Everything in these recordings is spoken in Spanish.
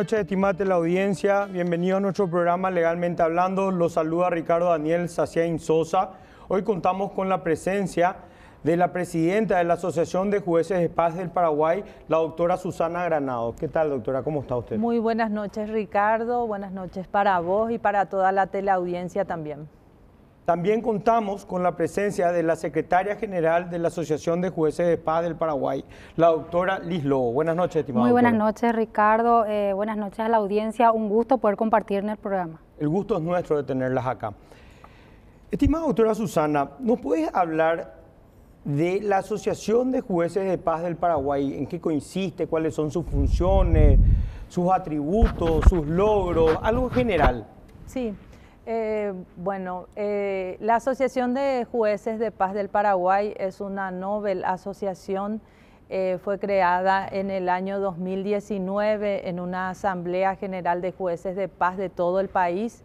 Noches, estimate la audiencia. Bienvenido a nuestro programa Legalmente Hablando. Los saluda Ricardo Daniel Saciain Sosa. Hoy contamos con la presencia de la presidenta de la Asociación de Jueces de Paz del Paraguay, la doctora Susana Granado. ¿Qué tal, doctora? ¿Cómo está usted? Muy buenas noches, Ricardo. Buenas noches para vos y para toda la teleaudiencia también. También contamos con la presencia de la secretaria general de la Asociación de Jueces de Paz del Paraguay, la doctora Liz Lobo. Buenas noches, estimada Muy buenas noches, Ricardo. Eh, buenas noches a la audiencia. Un gusto poder compartir en el programa. El gusto es nuestro de tenerlas acá. Estimada doctora Susana, ¿nos puedes hablar de la Asociación de Jueces de Paz del Paraguay? ¿En qué consiste? ¿Cuáles son sus funciones, sus atributos, sus logros? Algo general. Sí. Eh, bueno, eh, la Asociación de Jueces de Paz del Paraguay es una novel asociación. Eh, fue creada en el año 2019 en una Asamblea General de Jueces de Paz de todo el país.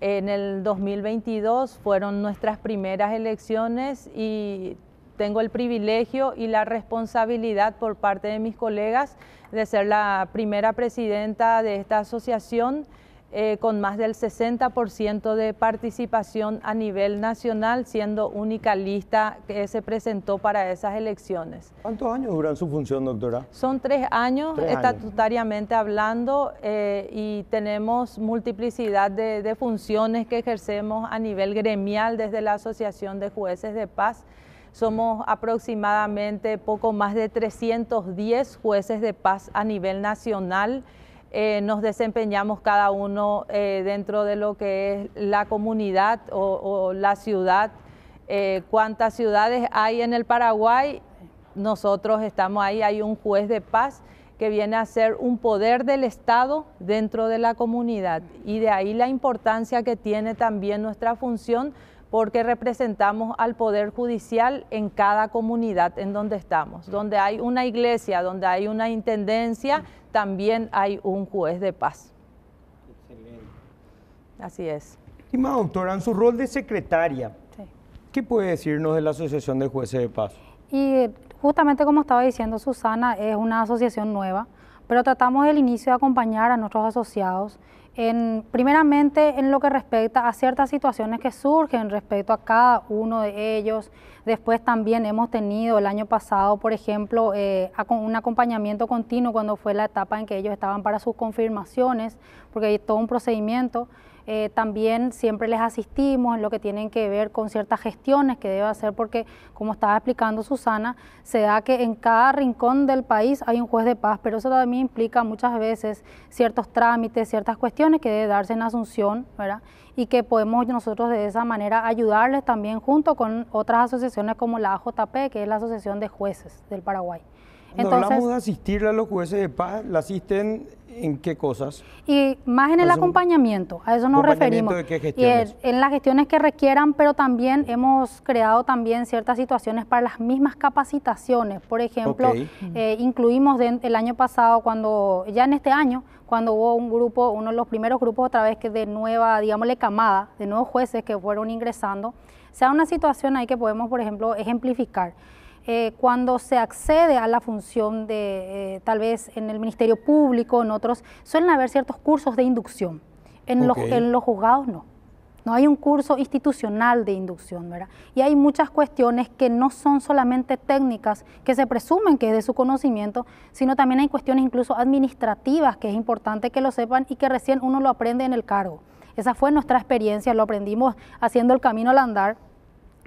En el 2022 fueron nuestras primeras elecciones y tengo el privilegio y la responsabilidad por parte de mis colegas de ser la primera presidenta de esta asociación. Eh, con más del 60% de participación a nivel nacional, siendo única lista que se presentó para esas elecciones. ¿Cuántos años duran su función, doctora? Son tres años, estatutariamente hablando, eh, y tenemos multiplicidad de, de funciones que ejercemos a nivel gremial desde la Asociación de Jueces de Paz. Somos aproximadamente poco más de 310 jueces de paz a nivel nacional. Eh, nos desempeñamos cada uno eh, dentro de lo que es la comunidad o, la ciudad. Eh, ¿Cuántas ciudades hay en el Paraguay? Nosotros estamos ahí, hay un juez de paz que viene a ser un poder del Estado dentro de la comunidad. Y de ahí la importancia que tiene también nuestra función porque representamos al Poder Judicial en cada comunidad en donde estamos. Donde hay una iglesia, donde hay una intendencia, también hay un juez de paz. Excelente. Así es. Estimada doctora, en su rol de secretaria, ¿qué puede decirnos de la Asociación de Jueces de Paz? Y justamente como estaba diciendo Susana, es una asociación nueva, pero tratamos del inicio de acompañar a nuestros asociados en, primeramente en lo que respecta a ciertas situaciones que surgen respecto a cada uno de ellos. Después también hemos tenido el año pasado, por ejemplo, eh, un acompañamiento continuo cuando fue la etapa en que ellos estaban para sus confirmaciones, porque hay todo un procedimiento. Eh, también siempre les asistimos en lo que tienen que ver con ciertas gestiones que debe hacer porque, como estaba explicando Susana, se da que en cada rincón del país hay un juez de paz, pero eso también implica muchas veces ciertos trámites, ciertas cuestiones que debe darse en Asunción, ¿verdad? Y que podemos nosotros de esa manera ayudarles también junto con otras asociaciones como la AJP, que es la Asociación de Jueces del Paraguay. Cuando hablamos de asistirle a los jueces de paz, ¿la asisten en qué cosas? Y más en el acompañamiento, a eso nos referimos. ¿De qué gestiones? en las gestiones que requieran, pero también hemos creado también ciertas situaciones para las mismas capacitaciones. Por ejemplo, eh, incluimos el año pasado, cuando ya en este año, cuando hubo un grupo, uno de los primeros grupos otra vez que de nueva, digámosle, camada, de nuevos jueces que fueron ingresando, sea una situación ahí que podemos, por ejemplo, ejemplificar. Eh, cuando se accede a la función de, eh, tal vez en el Ministerio Público, en otros, suelen haber ciertos cursos de inducción. En, los, en los juzgados no. No hay un curso institucional de inducción, ¿verdad? Y hay muchas cuestiones que no son solamente técnicas, que se presumen que es de su conocimiento, sino también hay cuestiones incluso administrativas que es importante que lo sepan y que recién uno lo aprende en el cargo. Esa fue nuestra experiencia, lo aprendimos haciendo el camino al andar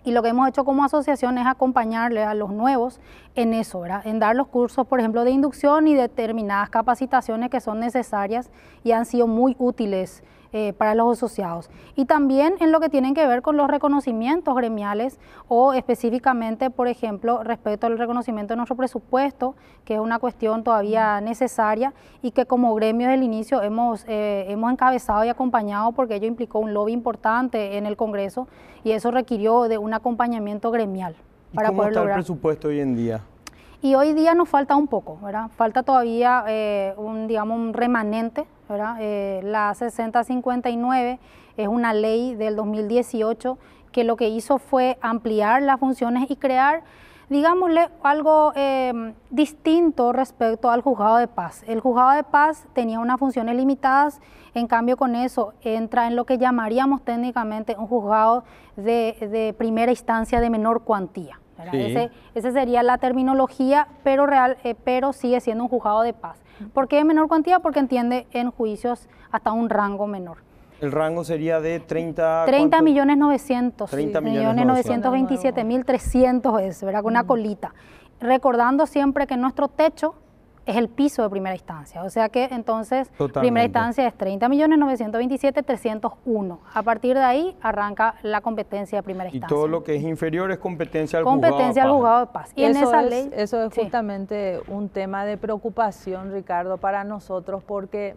y lo que hemos hecho como asociación es acompañarle a los nuevos en eso, ¿verdad? en dar los cursos, por ejemplo, de inducción y determinadas capacitaciones que son necesarias y han sido muy útiles eh, para los asociados. Y también en lo que tienen que ver con los reconocimientos gremiales o específicamente, por ejemplo, respecto al reconocimiento de nuestro presupuesto, que es una cuestión todavía necesaria y que como gremio del inicio hemos, eh, hemos encabezado y acompañado porque ello implicó un lobby importante en el Congreso y eso requirió de un acompañamiento gremial. Para ¿Cómo está el presupuesto hoy en día? Y hoy día nos falta un poco, ¿verdad? Falta todavía eh, un, digamos, un remanente. Eh, la 6059 es una ley del 2018 que lo que hizo fue ampliar las funciones y crear digámosle algo em, distinto respecto al juzgado de paz. El juzgado de paz tenía unas funciones limitadas, en cambio con eso entra en lo que llamaríamos técnicamente un juzgado de, primera instancia de menor cuantía. Esa sería la terminología, pero, real, eh, pero sigue siendo un juzgado de paz. ¿Por qué menor cuantía? Porque entiende en juicios hasta un rango menor. El rango sería de 30... 30 millones 900. 30 millones 927 mil 300 es, ¿verdad? Con una mm. colita. Recordando siempre que nuestro techo es el piso de primera instancia. O sea que entonces primera instancia es 30 millones 927 301. A partir de ahí arranca la competencia de primera instancia. Y todo lo que es inferior es competencia al competencia juzgado de paz. Y eso en esa es, ley eso es justamente un tema de preocupación, Ricardo, para nosotros porque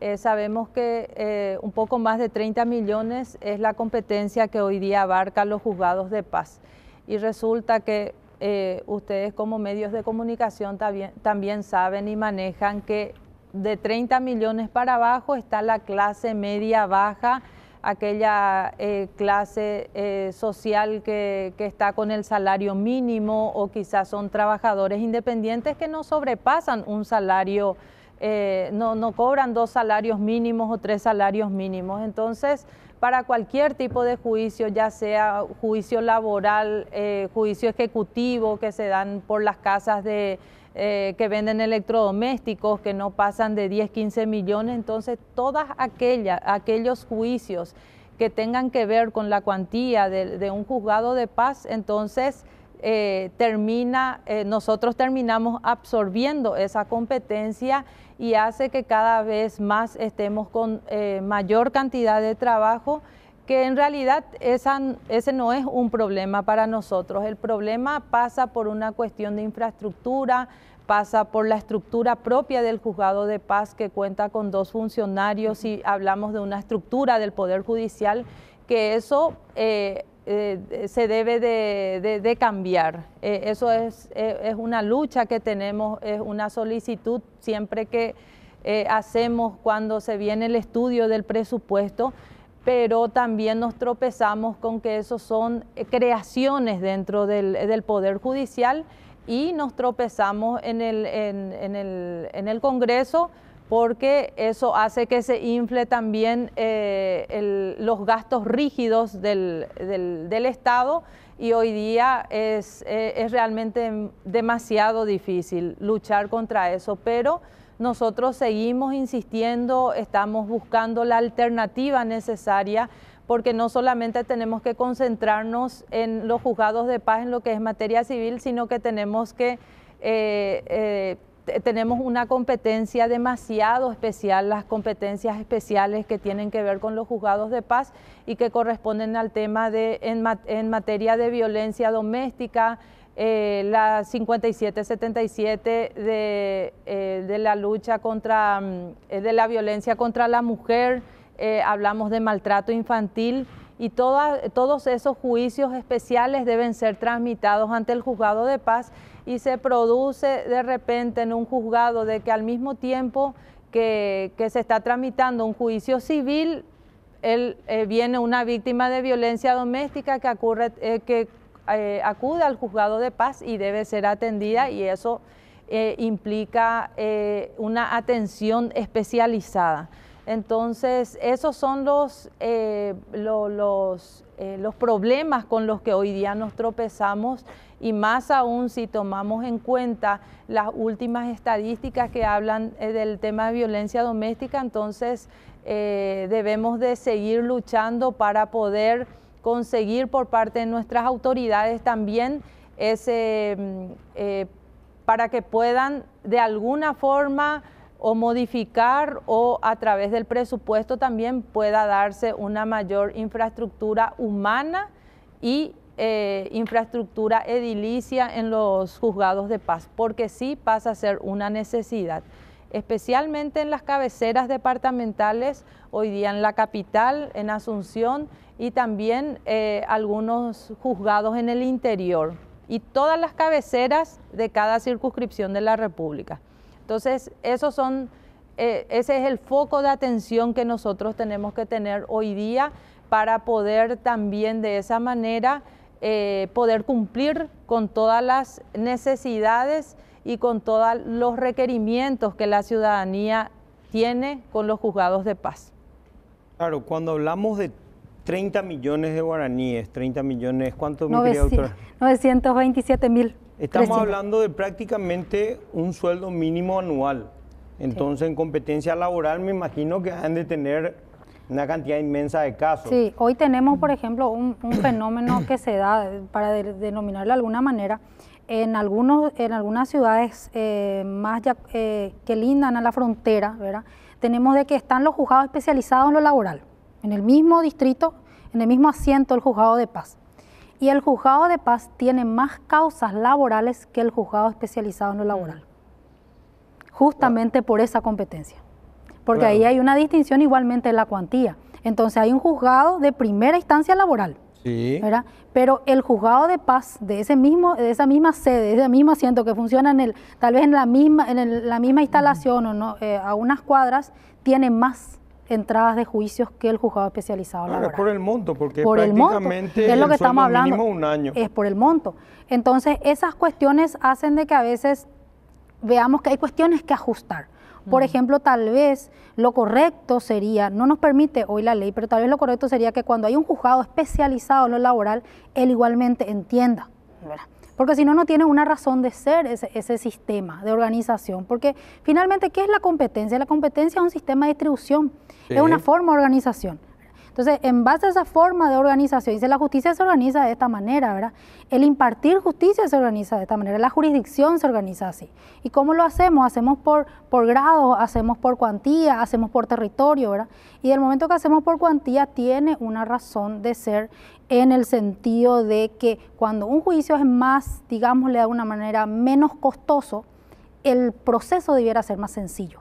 eh, sabemos que eh, un poco más de 30 millones es la competencia que hoy día abarca los juzgados de paz. Y resulta que eh, ustedes como medios de comunicación también, saben y manejan que de 30 millones para abajo está la clase media baja, aquella clase social que, que, está con el salario mínimo o quizás son trabajadores independientes que no sobrepasan un salario eh, no, no cobran dos salarios mínimos o tres salarios mínimos. Entonces, para cualquier tipo de juicio, ya sea juicio laboral, eh, juicio ejecutivo que se dan por las casas de, eh, que venden electrodomésticos que no pasan de 10, 15 millones, entonces aquellas, aquellos juicios que tengan que ver con la cuantía de un juzgado de paz, entonces eh, termina, eh, nosotros terminamos absorbiendo esa competencia y hace que cada vez más estemos con eh, mayor cantidad de trabajo que en realidad ese no es un problema para nosotros. El problema pasa por una cuestión de infraestructura, pasa por la estructura propia del juzgado de paz que cuenta con dos funcionarios y hablamos de una estructura del Poder Judicial, que eso se debe de, cambiar. Eh, eso es, eh, es, una lucha que tenemos, es una solicitud siempre que hacemos cuando se viene el estudio del presupuesto, pero también nos tropezamos con que eso son creaciones dentro del, Poder Judicial y nos tropezamos en el, en el, en el Congreso porque eso hace que se infle también eh, los gastos rígidos del, Estado y hoy día es, eh, es, realmente demasiado difícil luchar contra eso, pero nosotros seguimos insistiendo, estamos buscando la alternativa necesaria porque no solamente tenemos que concentrarnos en los juzgados de paz en lo que es materia civil, sino que tenemos que eh, tenemos una competencia demasiado especial, las competencias especiales que tienen que ver con los juzgados de paz y que corresponden al tema de en, materia de violencia doméstica, eh, la 5777 de, eh, de la lucha contra, mm, eh, de la violencia contra la mujer, hablamos de maltrato infantil y todos esos juicios especiales deben ser tramitados ante el juzgado de paz y se produce de repente en un juzgado de que al mismo tiempo que, se está tramitando un juicio civil, él, eh, viene una víctima de violencia doméstica que, eh, que eh, acude al juzgado de paz y debe ser atendida y eso implica una atención especializada. Entonces, esos son los, los, los problemas con los que hoy día nos tropezamos y más aún si tomamos en cuenta las últimas estadísticas que hablan eh, del tema de violencia doméstica, entonces eh, debemos de seguir luchando para poder conseguir por parte de nuestras autoridades también ese, mm, eh, para que puedan de alguna forma o modificar o a través del presupuesto también pueda darse una mayor infraestructura humana y eh, infraestructura edilicia en los juzgados de paz, porque sí pasa a ser una necesidad, especialmente en las cabeceras departamentales, hoy día en la capital, en Asunción y también eh, algunos juzgados en el interior y todas las cabeceras de cada circunscripción de la República. Entonces, esos son, eh, ese es el foco de atención que nosotros tenemos que tener hoy día para poder también de esa manera eh, poder cumplir con todas las necesidades y con todos los requerimientos que la ciudadanía tiene con los juzgados de paz. Claro, cuando hablamos de 30 millones de guaraníes, 30 millones, ¿cuánto, querida doctora? 927 mil. Estamos hablando de prácticamente un sueldo mínimo anual. Entonces, en competencia laboral me imagino que han de tener una cantidad inmensa de casos. Sí, hoy tenemos, por ejemplo, un, fenómeno que se da, para denominarlo de alguna manera, en, algunos, en algunas ciudades eh, más eh, que lindan a la frontera, ¿verdad? tenemos de que están los juzgados especializados en lo laboral, en el mismo distrito, en el mismo asiento del juzgado de paz. Y el juzgado de paz tiene más causas laborales que el juzgado especializado en lo laboral, justamente por esa competencia porque ahí hay una distinción igualmente en la cuantía. Entonces hay un juzgado de primera instancia laboral. Sí. ¿verdad? Pero el juzgado de paz de ese mismo, de esa misma sede, de ese mismo asiento que funciona en el, tal vez en la misma, en la misma instalación o no, eh, a unas cuadras, tiene más entradas de juicios que el juzgado especializado laboral. Es por el monto, porque por prácticamente el monto. es lo que estamos hablando. un año. Es por el monto. Entonces, esas cuestiones hacen de que a veces veamos que hay cuestiones que ajustar. Por ejemplo, tal vez lo correcto sería, no nos permite hoy la ley, pero tal vez lo correcto sería que cuando hay un juzgado especializado en lo laboral, él igualmente entienda. Porque si no, no tiene una razón de ser ese, sistema de organización. Porque finalmente, ¿qué es la competencia? La competencia es un sistema de distribución, es una forma de organización. Entonces, en base a esa forma de organización, dice la justicia se organiza de esta manera, ¿verdad? El impartir justicia se organiza de esta manera, la jurisdicción se organiza así. ¿Y cómo lo hacemos? Hacemos por, por grado, hacemos por cuantía, hacemos por territorio, ¿verdad? Y el momento que hacemos por cuantía tiene una razón de ser en el sentido de que cuando un juicio es más, digámosle de alguna manera, menos costoso, el proceso debiera ser más sencillo.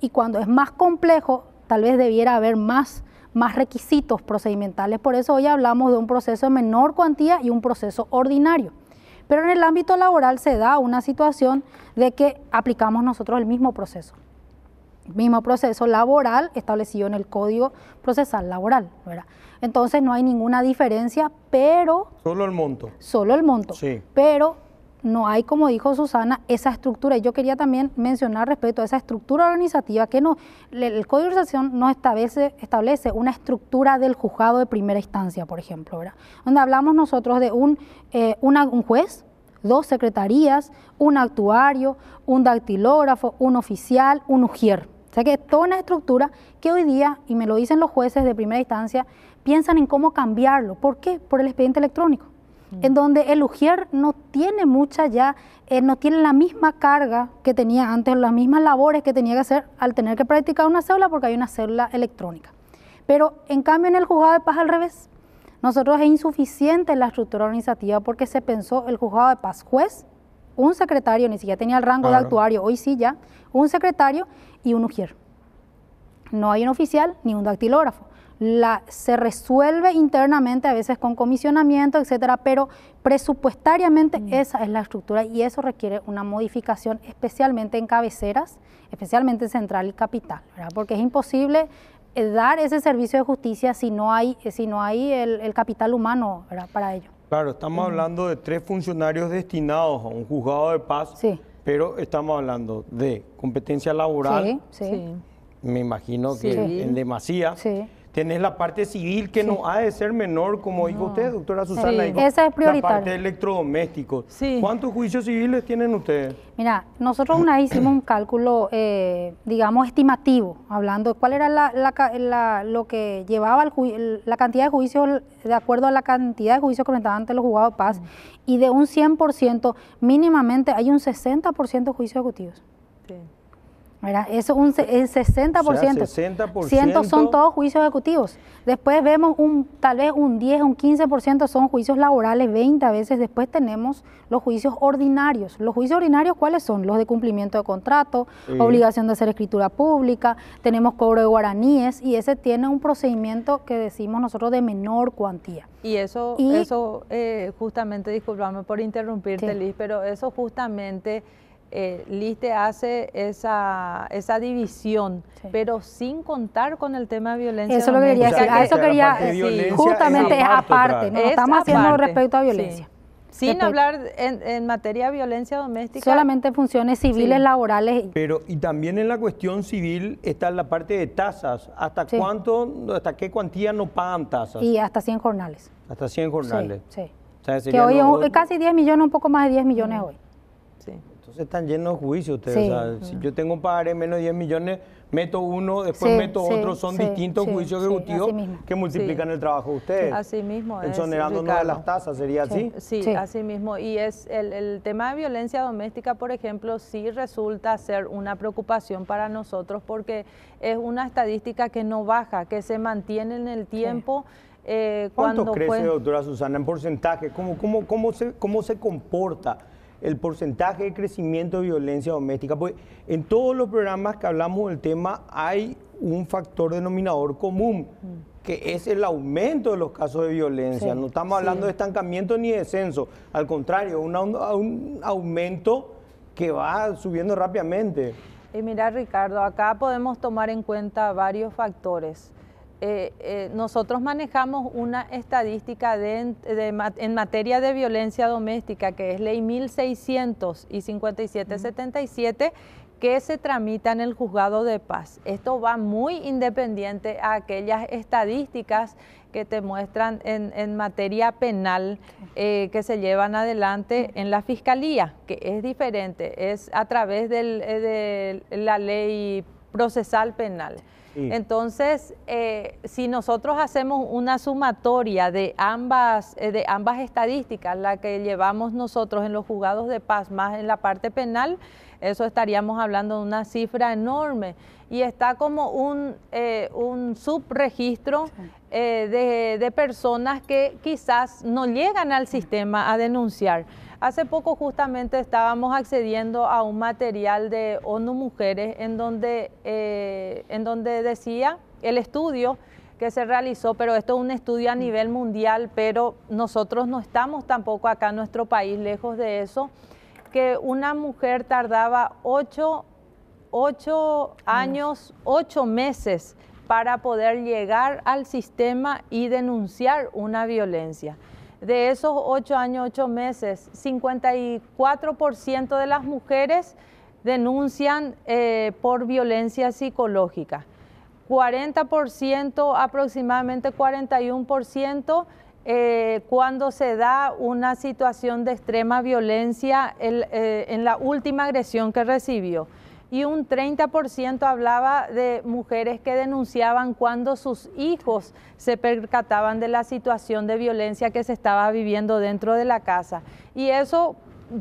Y cuando es más complejo, tal vez debiera haber más más requisitos procedimentales. Por eso hoy hablamos de un proceso de menor cuantía y un proceso ordinario. Pero en el ámbito laboral se da una situación de que aplicamos nosotros el mismo proceso. El mismo proceso laboral establecido en el Código Procesal Laboral. Entonces no hay ninguna diferencia, pero... Solo el monto. Solo el monto. Sí. Pero no hay, como dijo Susana, esa estructura. Y yo quería también mencionar respecto a esa estructura organizativa que no, el Código de Organización no establece, establece una estructura del juzgado de primera instancia, por ejemplo, ¿verdad? donde hablamos nosotros de un, eh, un juez, dos secretarías, un actuario, un dactilógrafo, un oficial, un ujier. O sea que es toda una estructura que hoy día, y me lo dicen los jueces de primera instancia, piensan en cómo cambiarlo. ¿Por qué? Por el expediente electrónico en donde el ujier no tiene mucha ya, eh, no tiene la misma carga que tenía antes, las mismas labores que tenía que hacer al tener que practicar una célula porque hay una célula electrónica. Pero en cambio en el juzgado de paz al revés. Nosotros es insuficiente la estructura organizativa porque se pensó el juzgado de paz juez, un secretario, ni siquiera tenía el rango de actuario, hoy sí ya, un secretario y un ujier. No hay un oficial ni un dactilógrafo la, se resuelve internamente, a veces con comisionamiento, etcétera, pero presupuestariamente mm. esa es la estructura y eso requiere una modificación, especialmente en cabeceras, especialmente en central y capital, porque es imposible eh, dar ese servicio de justicia si no hay, si no hay el, capital humano para ello. Claro, estamos hablando de tres funcionarios destinados a un juzgado de paz, sí. pero estamos hablando de competencia laboral, sí, sí. me imagino que en demasía. Sí tenés la parte civil que no ha de ser menor, como dijo usted, doctora Susana. esa es prioritaria. La parte de electrodomésticos. ¿Cuántos juicios civiles tienen ustedes? Mira, nosotros una vez hicimos un cálculo, eh, digamos, estimativo, hablando de cuál era la, lo que llevaba la cantidad de juicios, de acuerdo a la cantidad de juicios que estaban ante los juzgados de paz, y de un 100%, mínimamente hay un 60% de juicios ejecutivos. Sí. Eso un el 60%. 60% son todos juicios ejecutivos. Después vemos un tal vez un 10, un 15% son juicios laborales, 20 a veces. Después tenemos los juicios ordinarios. Los juicios ordinarios, ¿cuáles son? Los de cumplimiento de contrato, obligación de hacer escritura pública, tenemos cobro de guaraníes y ese tiene un procedimiento que decimos nosotros de menor cuantía. Y eso, eso eh, justamente, disculpame por interrumpirte, Liz, pero eso justamente eh, LISTE hace esa, esa división, pero sin contar con el tema de violencia Eso lo quería decir, a eso quería, justamente es aparte, no estamos haciendo respecto a violencia. Sin hablar en, materia de violencia doméstica. Solamente funciones civiles, laborales. Pero y también en la cuestión civil está la parte de tasas. ¿Hasta cuánto, hasta qué cuantía no pagan tasas? Y hasta 100 jornales. Hasta 100 jornales. Sí, que hoy es casi 10 millones, un poco más de 10 millones hoy. Sí. Entonces están llenos de juicios ustedes. O sea, si yo tengo un pagaré menos de 10 millones, meto uno, después meto otro, son distintos juicios ejecutivos que multiplican el trabajo de ustedes. Así mismo. Exonerándonos de las tasas, ¿sería así? Sí, así mismo. Y es el, el, tema de violencia doméstica, por ejemplo, sí resulta ser una preocupación para nosotros porque es una estadística que no baja, que se mantiene en el tiempo. Eh, ¿Cuánto crece, doctora Susana, en porcentaje? ¿Cómo, cómo, cómo, se, ¿Cómo se comporta el porcentaje de crecimiento de violencia doméstica? Pues en todos los programas que hablamos del tema hay un factor denominador común, que es el aumento de los casos de violencia. no estamos hablando de estancamiento ni descenso, al contrario, un, un aumento que va subiendo rápidamente. Y mira, Ricardo, acá podemos tomar en cuenta varios factores. Eh, eh, nosotros manejamos una estadística de, en materia de violencia doméstica, que es ley 1600 y 5777, que se tramita en el juzgado de paz. Esto va muy independiente a aquellas estadísticas que te muestran en, materia penal eh, que se llevan adelante en la fiscalía, que es diferente, es a través de la ley procesal penal. Entonces, eh, si nosotros hacemos una sumatoria de ambas, eh, de ambas estadísticas, la que llevamos nosotros en los juzgados de paz más en la parte penal, eso estaríamos hablando de una cifra enorme. Y está como un, eh, un subregistro de, de personas que quizás no llegan al sistema a denunciar. Hace poco justamente estábamos accediendo a un material de ONU Mujeres en donde, eh, en donde decía el estudio que se realizó, pero esto es un estudio a nivel mundial, pero nosotros no estamos tampoco acá en nuestro país lejos de eso, que una mujer tardaba ocho, ocho años, ocho meses para poder llegar al sistema y denunciar una violencia. De esos ocho años, ocho meses, 54% de las mujeres denuncian eh, por violencia psicológica. 40%, aproximadamente 41%, eh, cuando se da una situación de extrema violencia eh, en la última agresión que recibió y un 30% hablaba de mujeres que denunciaban cuando sus hijos se percataban de la situación de violencia que se estaba viviendo dentro de la casa. Y eso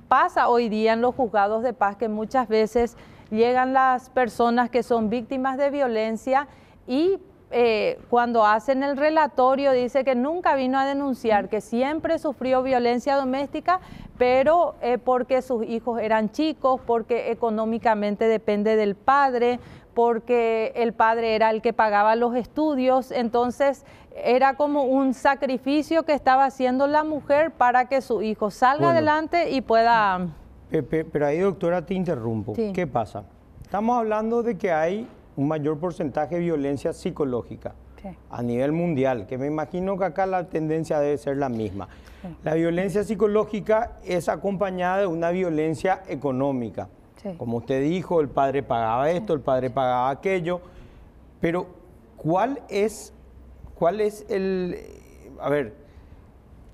pasa hoy día en los juzgados de paz, que muchas veces llegan las personas que son víctimas de violencia y eh, cuando hacen el relatorio dice que nunca vino a denunciar, que siempre sufrió violencia doméstica, pero eh, porque sus hijos eran chicos, porque económicamente depende del padre, porque el padre era el que pagaba los estudios, entonces era como un sacrificio que estaba haciendo la mujer para que su hijo salga adelante y pueda... Pero ahí, doctora, te interrumpo. ¿Qué pasa? Estamos hablando de que hay un mayor porcentaje de violencia psicológica a nivel mundial, que me imagino que acá la tendencia debe ser la misma. La violencia psicológica es acompañada de una violencia económica. Como usted dijo, el padre pagaba esto, el padre pagaba aquello, pero ¿cuál es, cuál es el... A ver,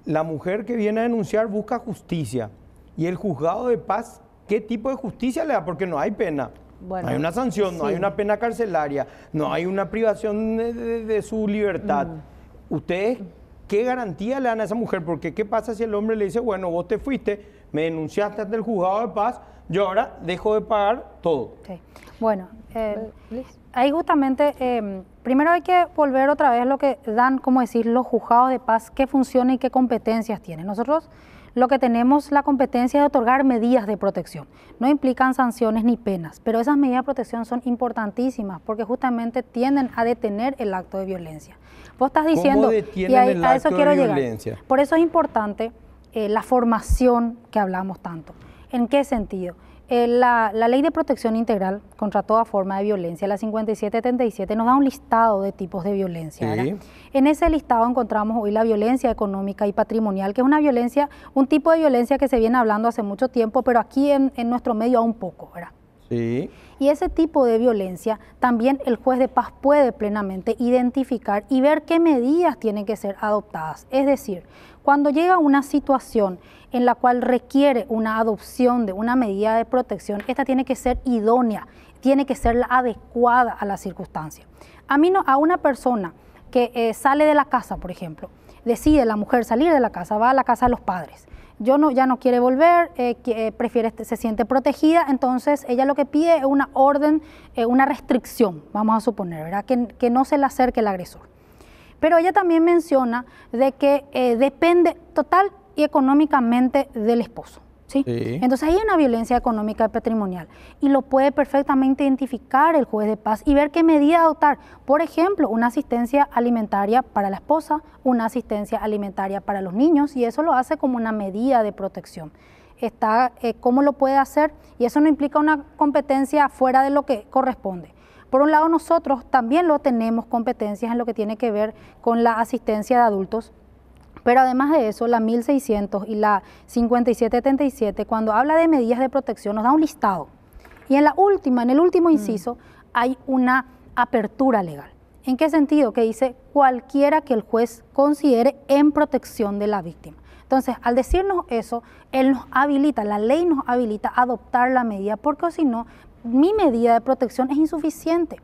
la mujer que viene a denunciar busca justicia y el juzgado de paz, ¿qué tipo de justicia le da? Porque no hay pena no hay una sanción, no hay una pena carcelaria, no hay una privación de, su libertad. Mm. ¿Ustedes qué garantía le dan a esa mujer? Porque ¿qué pasa si el hombre le dice, bueno, vos te fuiste, me denunciaste ante el juzgado de paz, yo ahora dejo de pagar todo? Bueno, eh, ahí justamente, eh, primero hay que volver otra vez a lo que dan, como decir, los juzgados de paz, qué funciones y qué competencias tienen. Nosotros lo que tenemos la competencia de otorgar medidas de protección. No implican sanciones ni penas, pero esas medidas de protección son importantísimas porque justamente tienden a detener el acto de violencia. Vos estás diciendo, y a, eso quiero llegar. Por eso es importante eh, la formación que hablamos tanto. ¿En qué sentido? Eh, la, ley de protección integral contra toda forma de violencia, la 5777, nos da un listado de tipos de violencia. En ese listado encontramos hoy la violencia económica y patrimonial, que es una violencia, un tipo de violencia que se viene hablando hace mucho tiempo, pero aquí en, nuestro medio aún poco, ¿verdad? Y ese tipo de violencia también el juez de paz puede plenamente identificar y ver qué medidas tienen que ser adoptadas. Es decir, cuando llega una situación en la cual requiere una adopción de una medida de protección, esta tiene que ser idónea, tiene que ser la adecuada a la circunstancia. A mí no, a una persona que eh, sale de la casa, por ejemplo, decide la mujer salir de la casa, va a la casa de los padres. Yo no, ya no quiere volver, eh, eh, prefiere, se siente protegida, entonces ella lo que pide es una orden, una restricción, vamos a suponer, ¿verdad? Que, que no se le acerque el agresor. Pero ella también menciona de que eh, depende total y económicamente del esposo. ¿Sí? Entonces hay una violencia económica y patrimonial y lo puede perfectamente identificar el juez de paz y ver qué medida adoptar. Por ejemplo, una asistencia alimentaria para la esposa, una asistencia alimentaria para los niños y eso lo hace como una medida de protección. Está, eh, ¿Cómo lo puede hacer? Y eso no implica una competencia fuera de lo que corresponde. Por un lado, nosotros también lo tenemos competencias en lo que tiene que ver con la asistencia de adultos, pero además de eso, la 1600 y la 5777, cuando habla de medidas de protección, nos da un listado. Y en la última, en el último mm. inciso, hay una apertura legal. ¿En qué sentido? Que dice cualquiera que el juez considere en protección de la víctima. Entonces, al decirnos eso, él nos habilita, la ley nos habilita a adoptar la medida, porque si no, mi medida de protección es insuficiente.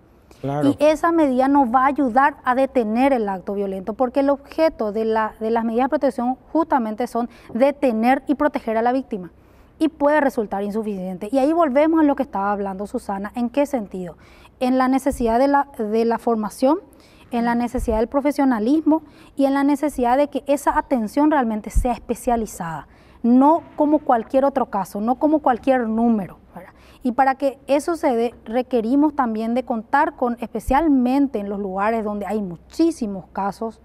Y esa medida nos va a ayudar a detener el acto violento, porque el objeto de, la, de las medidas de protección justamente son detener y proteger a la víctima. Y puede resultar insuficiente. Y ahí volvemos a lo que estaba hablando Susana. ¿En qué sentido? En la necesidad de la formación, en la necesidad del profesionalismo y en la necesidad de que esa atención realmente sea especializada, no como cualquier otro caso, no como cualquier número. Y para que eso se dé, requerimos también de contar con, especialmente en los lugares donde hay muchísimos casos,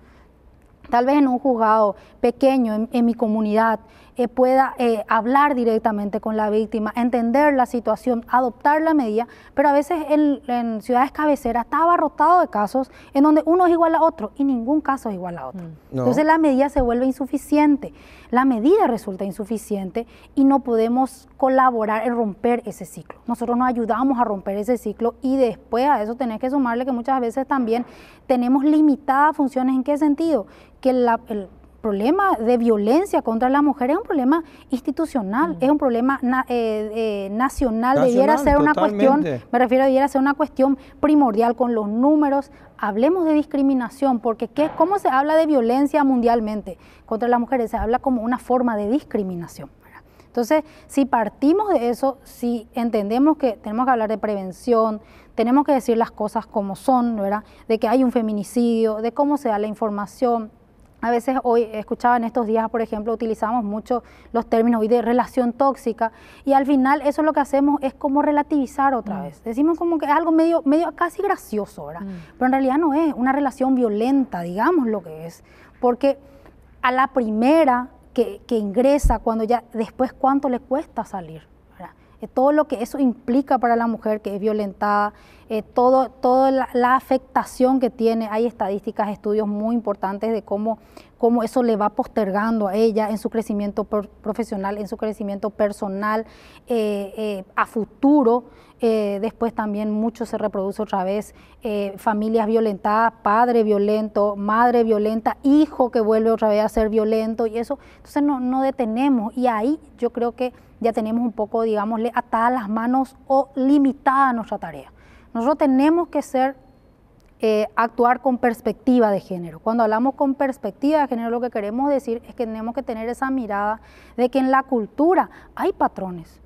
tal vez en un juzgado pequeño en, mi comunidad, eh, pueda eh, hablar directamente con la víctima, entender la situación, adoptar la medida, pero a veces en, ciudades cabeceras está abarrotado de casos en donde uno es igual a otro y ningún caso es igual a otro. Mm. Entonces la medida se vuelve insuficiente, la medida resulta insuficiente y no podemos colaborar en romper ese ciclo. Nosotros nos ayudamos a romper ese ciclo y después a eso tenés que sumarle que muchas veces también tenemos limitadas funciones. ¿En qué sentido? Que la, el, problema de violencia contra la mujer es un problema institucional, mm. es un problema eh, eh, nacional, debiera ser una cuestión, me refiero, debiera ser una cuestión primordial con los números. Hablemos de discriminación, porque ¿qué, ¿cómo se habla de violencia mundialmente contra las mujeres? Se habla como una forma de discriminación. Entonces, si partimos de eso, si entendemos que tenemos que hablar de prevención, tenemos que decir las cosas como son, ¿verdad? De que hay un feminicidio, de cómo se da la información, a veces hoy escuchaba en estos días, por ejemplo, utilizamos mucho los términos hoy de relación tóxica y al final eso lo que hacemos es como relativizar otra mm. vez. Decimos como que es algo medio, medio casi gracioso, ¿verdad? Mm. Pero en realidad no es una relación violenta, digamos lo que es. Porque a la primera que, que ingresa, cuando ya después cuánto le cuesta salir. Eh, todo lo que eso implica para la mujer que es violentada, eh, todo, toda la, afectación que tiene. Hay estadísticas, estudios muy importantes de cómo, cómo eso le va postergando a ella en su crecimiento profesional, en su crecimiento personal, eh, a futuro. después también mucho se reproduce otra vez, familias violentadas, padre violento, madre violenta, hijo que vuelve otra vez a ser violento y eso, entonces no, no detenemos y ahí yo creo que ya tenemos un poco, digámosle, atadas las manos o limitada nuestra tarea. Nosotros tenemos que ser, eh, actuar con perspectiva de género. Cuando hablamos con perspectiva de género, lo que queremos decir es que tenemos que tener esa mirada de que en la cultura hay patrones,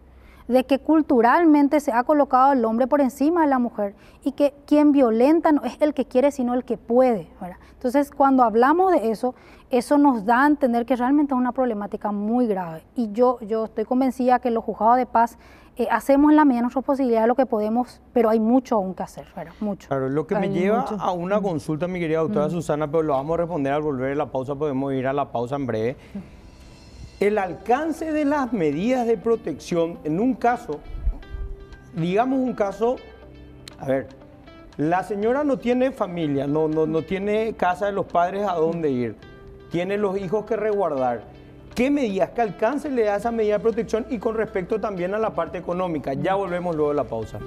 de que culturalmente se ha colocado el hombre por encima de la mujer y que quien violenta no es el que quiere, sino el que puede. Entonces, cuando hablamos de eso, eso nos da a entender que realmente es una problemática muy grave. Y yo, yo estoy convencida que los juzgados de paz eh, hacemos en la medida de nuestras posibilidades lo que podemos, pero hay mucho aún que hacer, mucho. Claro, lo que me lleva a una consulta, mi querida doctora mm. Susana, pero lo vamos a responder al volver a la pausa, podemos ir a la pausa en breve. El alcance de las medidas de protección en un caso digamos un caso, a ver, la señora no tiene familia, no, no, no tiene casa de los padres a dónde ir, tiene los hijos que resguardar. ¿Qué medidas, que alcance le da esa medida de protección y con respecto también a la parte económica? Ya volvemos luego de la pausa.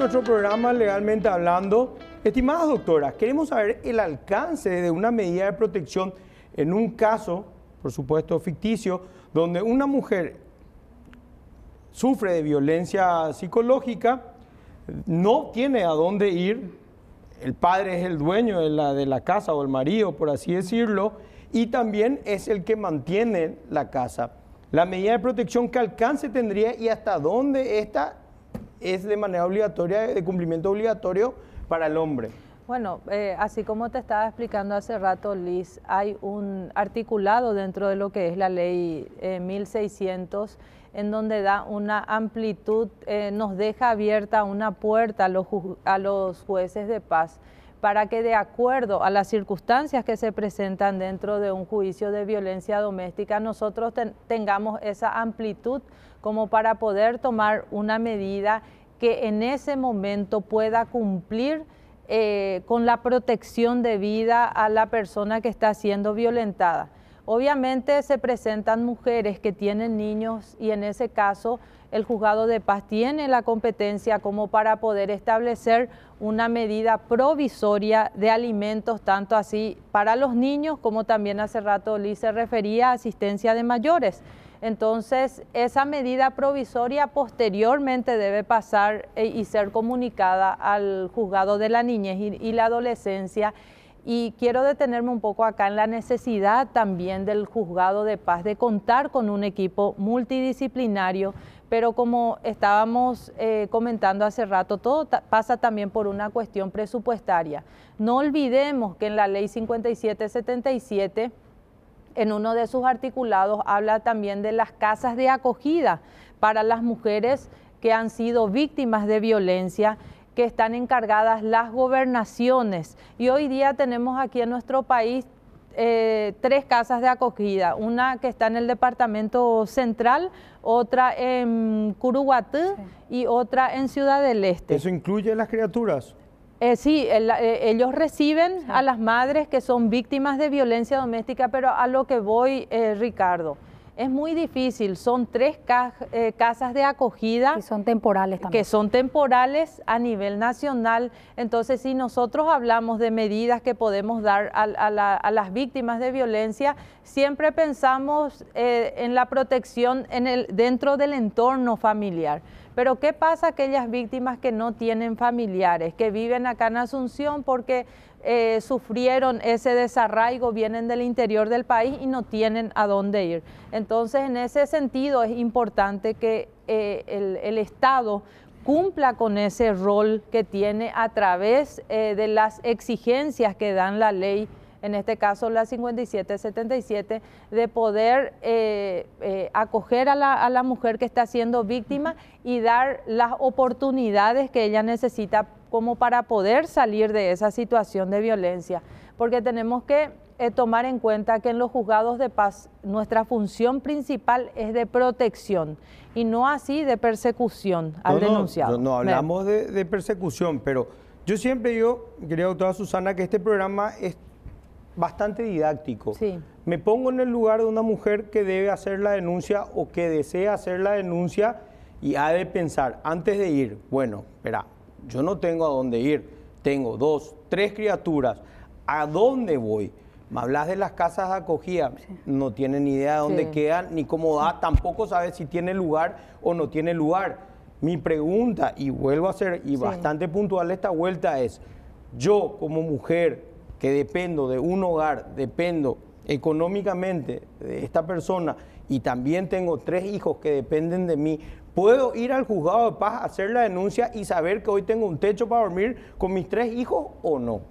nuestro programa Legalmente Hablando. Estimadas doctoras, queremos saber el alcance de una medida de protección en un caso, por supuesto ficticio, donde una mujer sufre de violencia psicológica, no tiene a dónde ir, el padre es el dueño de la, de la casa o el marido, por así decirlo, y también es el que mantiene la casa. La medida de protección que alcance tendría y hasta dónde esta es de manera obligatoria, de cumplimiento obligatorio para el hombre. Bueno, eh, así como te estaba explicando hace rato, Liz, hay un articulado dentro de lo que es la ley 1600 eh, en donde da una amplitud, eh, nos deja abierta una puerta a los, a los jueces de paz para que de acuerdo a las circunstancias que se presentan dentro de un juicio de violencia doméstica, nosotros tengamos esa amplitud como para poder tomar una medida que en ese momento pueda cumplir eh, con la protección de vida a la persona que está siendo violentada. Obviamente se presentan mujeres que tienen niños y en ese caso el juzgado de paz tiene la competencia como para poder establecer una medida provisoria de alimentos, tanto así para los niños como también hace rato Liz se refería a asistencia de mayores. Entonces, esa medida provisoria posteriormente debe pasar eh, y ser comunicada al juzgado de la niñez y, la adolescencia. Y quiero detenerme un poco acá en la necesidad también del juzgado de paz de contar con un equipo multidisciplinario, pero como estábamos eh, comentando hace rato, todo pasa también por una cuestión presupuestaria. No olvidemos que en la ley 5777 en uno de sus articulados habla también de las casas de acogida para las mujeres que han sido víctimas de violencia que están encargadas las gobernaciones. Y hoy día tenemos aquí en nuestro país eh, tres casas de acogida, una que está en el departamento central, otra en Curuguatú y otra en Ciudad del Este. ¿Eso incluye las criaturas? Eh, sí, eh, ellos reciben a las madres que son víctimas de violencia doméstica, pero a lo que voy, eh, Ricardo, es muy difícil. Son tres casas de acogida. Y son temporales también. Que son temporales a nivel nacional. Entonces, si nosotros hablamos de medidas que podemos dar a, las víctimas de violencia, siempre pensamos en la protección en el, dentro del entorno familiar. Pero ¿qué pasa aquellas víctimas que no tienen familiares, que viven acá en Asunción porque eh, sufrieron ese desarraigo, vienen del interior del país y no tienen a dónde ir? Entonces, en ese sentido es importante que eh, el, Estado cumpla con ese rol que tiene a través eh, de las exigencias que dan la ley en este caso la 5777, de poder eh, eh, acoger a la, mujer que está siendo víctima y dar las oportunidades que ella necesita como para poder salir de esa situación de violencia. Porque tenemos que eh, tomar en cuenta que en los juzgados de paz nuestra función principal es de protección y no así de persecución al denunciado. No, hablamos de, de, persecución, pero yo siempre digo, querida doctora Susana, que este programa es bastante didáctico. Me pongo en el lugar de una mujer que debe hacer la denuncia o que desea hacer la denuncia y ha de pensar, antes de ir, bueno, espera, yo no tengo a dónde ir, tengo dos, tres criaturas, ¿a dónde voy? Me hablas de las casas de acogida, no tiene ni idea de dónde quedan, ni cómo da, tampoco sabe si tiene lugar o no tiene lugar. Mi pregunta, y vuelvo a ser, y bastante puntual esta vuelta, es, yo como mujer, que dependo de un hogar, dependo económicamente de esta persona y también tengo tres hijos que dependen de mí, ¿puedo ir al juzgado de paz, hacer la denuncia y saber que hoy tengo un techo para dormir con mis tres hijos o no?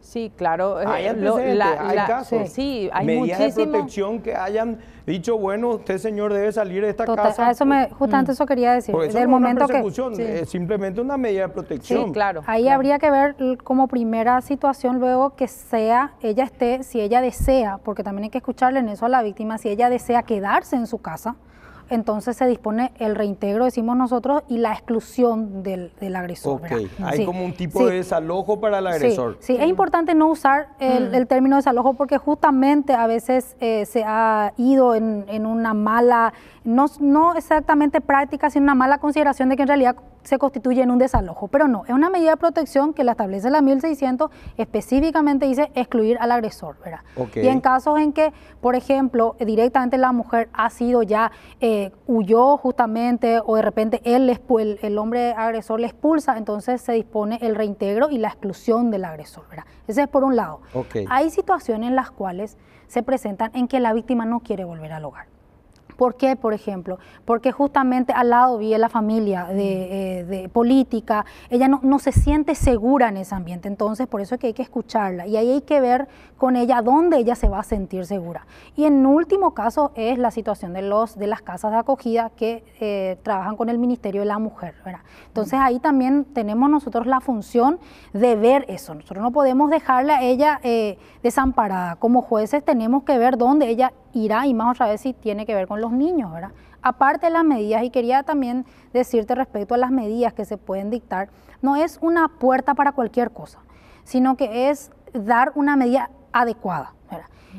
Sí, claro. Hay, eh, hay casos. Sí, hay medidas de protección que hayan dicho, bueno, usted señor debe salir de esta casa. eso me, justamente mm. eso quería decir. Eso momento una persecución, que es simplemente una medida de protección. Sí, claro. Ahí habría que ver como primera situación luego que sea, ella esté, si ella desea, porque también hay que escucharle en eso a la víctima, si ella desea quedarse en su casa, entonces se dispone el reintegro, decimos nosotros, y la exclusión del, agresor. Ok, hay como un tipo de desalojo para el agresor. Sí, es importante no usar el, mm. término desalojo porque justamente a veces eh, se ha ido en, en una mala no, no exactamente práctica, sino una mala consideración de que en realidad se constituye en un desalojo. Pero no, es una medida de protección que la establece la 1600, específicamente dice excluir al agresor. ¿verdad? Y en casos en que, por ejemplo, directamente la mujer ha sido ya, eh, huyó justamente, o de repente él, el, el hombre agresor le expulsa, entonces se dispone el reintegro y la exclusión del agresor. ¿verdad? Ese es por un lado. Hay situaciones en las cuales se presentan en que la víctima no quiere volver al hogar. ¿Por qué, por ejemplo? Porque justamente al lado vive la familia de, eh, política, ella no, se siente segura en ese ambiente, entonces por eso es que hay que escucharla y ahí hay que ver con ella dónde ella se va a sentir segura. Y en último caso es la situación de, los, de las casas de acogida que eh, trabajan con el Ministerio de la Mujer. Entonces ahí también tenemos nosotros la función de ver eso. Nosotros no podemos dejarla a ella eh, desamparada. Como jueces tenemos que ver dónde ella irá y más otra vez si tiene que ver con los niños, ¿verdad? Aparte de las medidas, y quería también decirte respecto a las medidas que se pueden dictar, no es una puerta para cualquier cosa, sino que es dar una medida adecuada.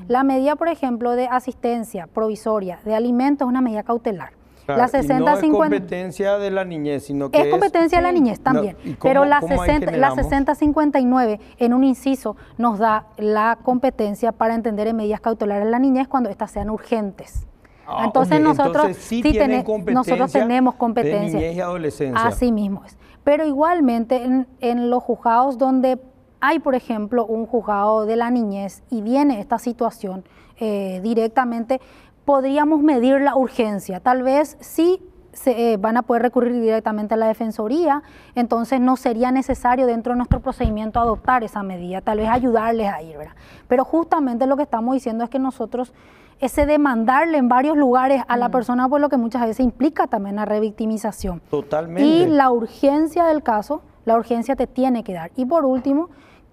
La medida, por ejemplo, de asistencia provisoria de alimentos es una medida cautelar. La 60, no es competencia de la niñez, sino que es competencia de la niñez también. pero la, 60, la 6059 en un inciso nos da la competencia para entender en medidas cautelares la niñez cuando estas sean urgentes. Ah, entonces nosotros sí, nosotros tenemos competencia. De niñez y adolescencia. Así mismo es. Pero igualmente en, en los juzgados donde hay, por ejemplo, un juzgado de la niñez y viene esta situación eh, directamente, podríamos medir la urgencia. Tal vez sí se, eh, van a poder recurrir directamente a la Defensoría, entonces no sería necesario dentro de nuestro procedimiento adoptar esa medida, tal vez ayudarles a ir, ¿verdad? Pero justamente lo que estamos diciendo es que nosotros ese demandarle en varios lugares a la mm. persona, por lo que muchas veces implica también la revictimización. Totalmente. Y la urgencia del caso, la urgencia te tiene que dar. Y por último,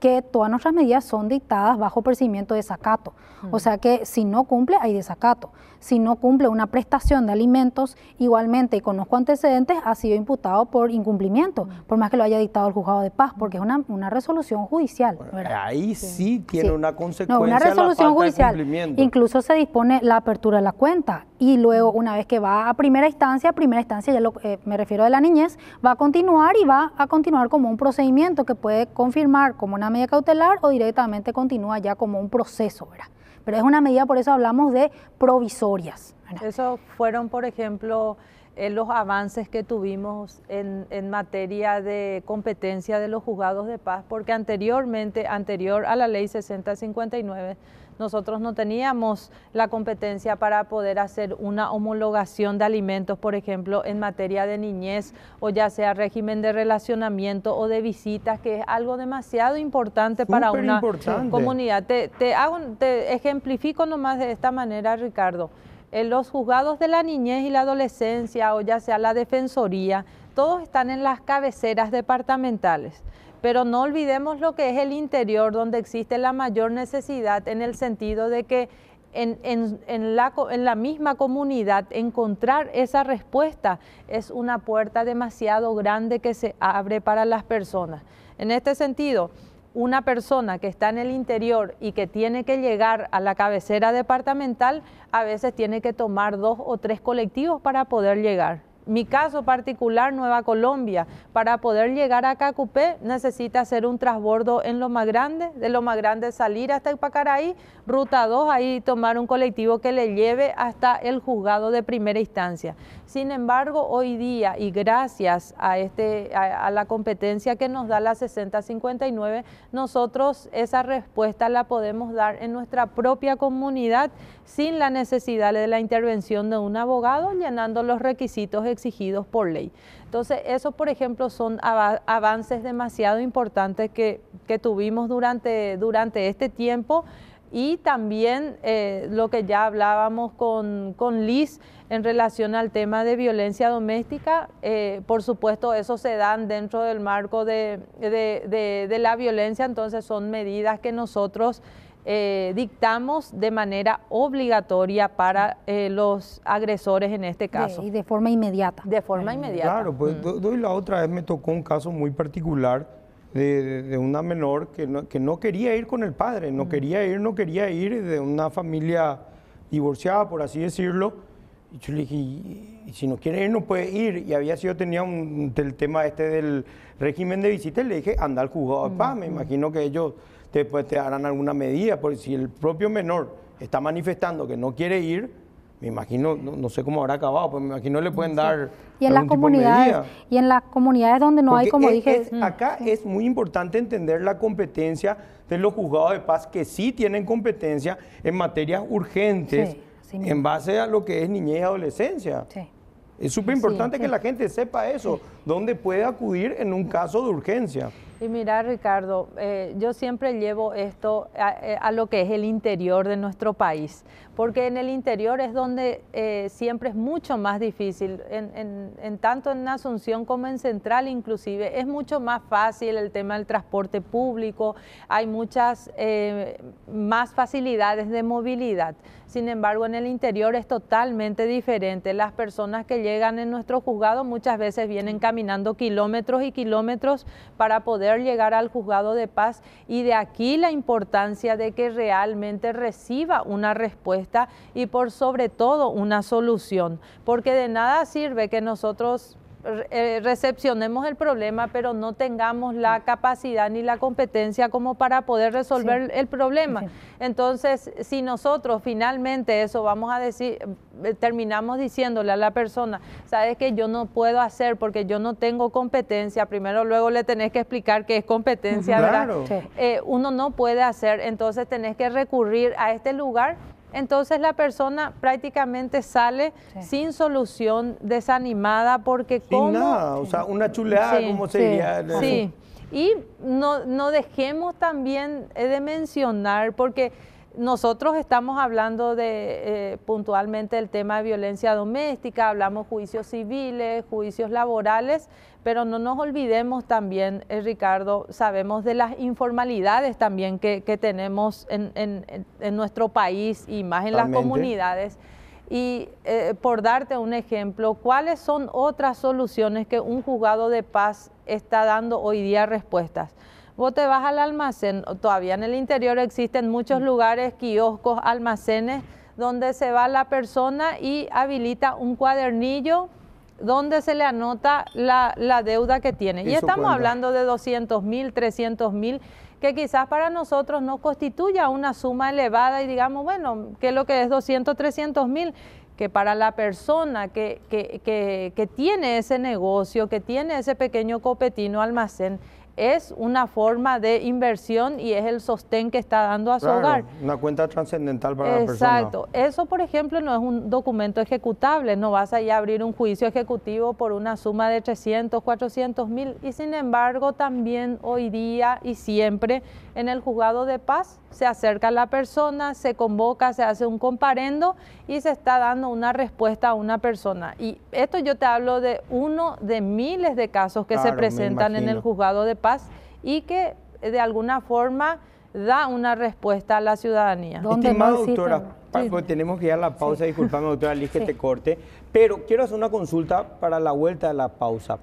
que todas nuestras medidas son dictadas bajo percibimiento de desacato. O sea que si no cumple, hay desacato. Si no cumple una prestación de alimentos, igualmente, y conozco antecedentes, ha sido imputado por incumplimiento, por más que lo haya dictado el juzgado de paz, porque es una, una resolución judicial. ahí sí, tiene una consecuencia. No, una resolución judicial. Incluso se dispone la apertura de la cuenta y luego, una vez que va a primera instancia, primera instancia, ya lo, eh, me refiero a la niñez, va a continuar y va a continuar como un procedimiento que puede confirmar como una medida cautelar o directamente continúa ya como un proceso, ¿verdad? Pero es una medida, por eso hablamos de provisorias. Eso fueron, por ejemplo, eh, los avances que tuvimos en, en, materia de competencia de los juzgados de paz, porque anteriormente, anterior a la ley 6059, nosotros no teníamos la competencia para poder hacer una homologación de alimentos, por ejemplo, en materia de niñez o ya sea régimen de relacionamiento o de visitas, que es algo demasiado importante para una comunidad. Te, te, hago, te ejemplifico nomás de esta manera, Ricardo. En los juzgados de la niñez y la adolescencia o ya sea la defensoría, todos están en las cabeceras departamentales pero no olvidemos lo que es el interior, donde existe la mayor necesidad en el sentido de que en, la, misma comunidad encontrar esa respuesta es una puerta demasiado grande que se abre para las personas. En este sentido, una persona que está en el interior y que tiene que llegar a la cabecera departamental, a veces tiene que tomar dos o tres colectivos para poder llegar. Mi caso particular, Nueva Colombia, para poder llegar a Cacupé necesita hacer un transbordo en lo más grande, de lo más grande salir hasta Ipacaraí, ruta 2, ahí tomar un colectivo que le lleve hasta el juzgado de primera instancia. Sin embargo, hoy día, y gracias a, este, a, la competencia que nos da la 6059, nosotros esa respuesta la podemos dar en nuestra propia comunidad sin la necesidad de la intervención de un abogado, llenando los requisitos exigidos por ley. Entonces, eso, por ejemplo, son avances demasiado importantes que, que tuvimos durante, durante este tiempo Y también eh, lo que ya hablábamos con, con, Liz en relación al tema de violencia doméstica, eh, por supuesto eso se dan dentro del marco de, de, la violencia, entonces son medidas que nosotros eh, dictamos de manera obligatoria para los agresores en este caso. y de forma inmediata. De forma inmediata. Claro, pues mm. doy la otra vez me tocó un caso muy particular de, una menor que no, que no, quería ir con el padre, no quería ir, no quería ir de una familia divorciada, por así decirlo. Y yo le dije, y, si no quiere ir, no puede ir. Y había sido, tenía un, el tema este del régimen de visita, y le dije, anda al juzgado de paz. Me imagino que ellos te, pues, te harán alguna medida, porque si el propio menor está manifestando que no quiere ir, me imagino, no, sé cómo habrá acabado, pero me imagino le pueden dar. Y en las comunidades, y en las comunidades donde no hay, como dije. Mm. acá es muy importante entender la competencia de los juzgados de paz que sí tienen competencia en materias urgentes en base a lo que es niñez y adolescencia. Es súper importante que la gente sepa eso, dónde puede acudir en un caso de urgencia. Y mira, Ricardo, eh, yo siempre llevo esto eh, a, lo que es el interior de nuestro país, porque en el interior es donde eh, siempre es mucho más difícil, en, tanto en Asunción como en Central inclusive, es mucho más fácil el tema del transporte público, hay muchas más facilidades de movilidad. Sin embargo, en el interior es totalmente diferente. Las personas que llegan en nuestro juzgado muchas veces vienen caminando kilómetros y kilómetros para poder llegar al juzgado de paz y de aquí la importancia de que realmente reciba una respuesta y por sobre todo una solución, porque de nada sirve que nosotros eh, recepcionemos el problema, pero no tengamos la capacidad ni la competencia como para poder resolver el problema. Entonces, si nosotros finalmente eso vamos a decir, eh, terminamos diciéndole a la persona, sabes que yo no puedo hacer porque yo no tengo competencia, primero luego le tenés que explicar qué es competencia, ¿verdad? Eh, uno no puede hacer, entonces tenés que recurrir a este lugar entonces la persona prácticamente sale sin solución, desanimada, porque sin nada, o sea, una chuleada, como sería. Sí, y no, no dejemos también eh, de mencionar, porque nosotros estamos hablando de eh, puntualmente el tema de violencia doméstica, hablamos juicios civiles, juicios laborales, pero no nos olvidemos también, eh, Ricardo, sabemos de las informalidades también que, tenemos en, nuestro país y más en las comunidades. Y eh, por darte un ejemplo, ¿cuáles son otras soluciones que un juzgado de paz está dando hoy día respuestas? Vos te vas al almacén, todavía en el interior existen muchos lugares, kioscos, almacenes, donde se va la persona y habilita un cuadernillo donde se le anota la, deuda que tiene. Y, estamos hablando de 200 mil, 300 mil, que quizás para nosotros no constituya una suma elevada y digamos, bueno, ¿qué es lo que es 200, 300 mil? que para la persona que, que, que, que, tiene ese negocio, que tiene ese pequeño copetino almacén, es una forma de inversión y es el sostén que está dando a su hogar. Una cuenta trascendental para la persona. Exacto. Eso, por ejemplo, no es un documento ejecutable. No vas a ir a abrir un juicio ejecutivo por una suma de 300, 400 mil. Y sin embargo, también hoy día y siempre en el juzgado de paz se acerca a la persona, se convoca, se hace un comparendo y se está dando una respuesta a una persona. Y esto yo te hablo de uno de miles de casos que se presentan en el juzgado de paz y que de alguna forma da una respuesta a la ciudadanía. Estimada doctora, tenemos que ir a la pausa, disculpame doctora Liz que te corte, pero quiero hacer una consulta para la vuelta de la pausa.